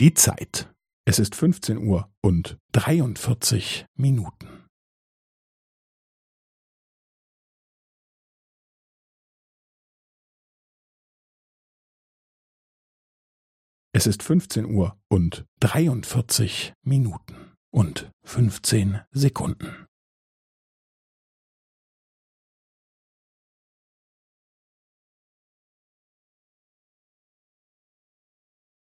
Die Zeit. Es ist 15 Uhr und 43 Minuten. Es ist 15 Uhr und 43 Minuten und 15 Sekunden.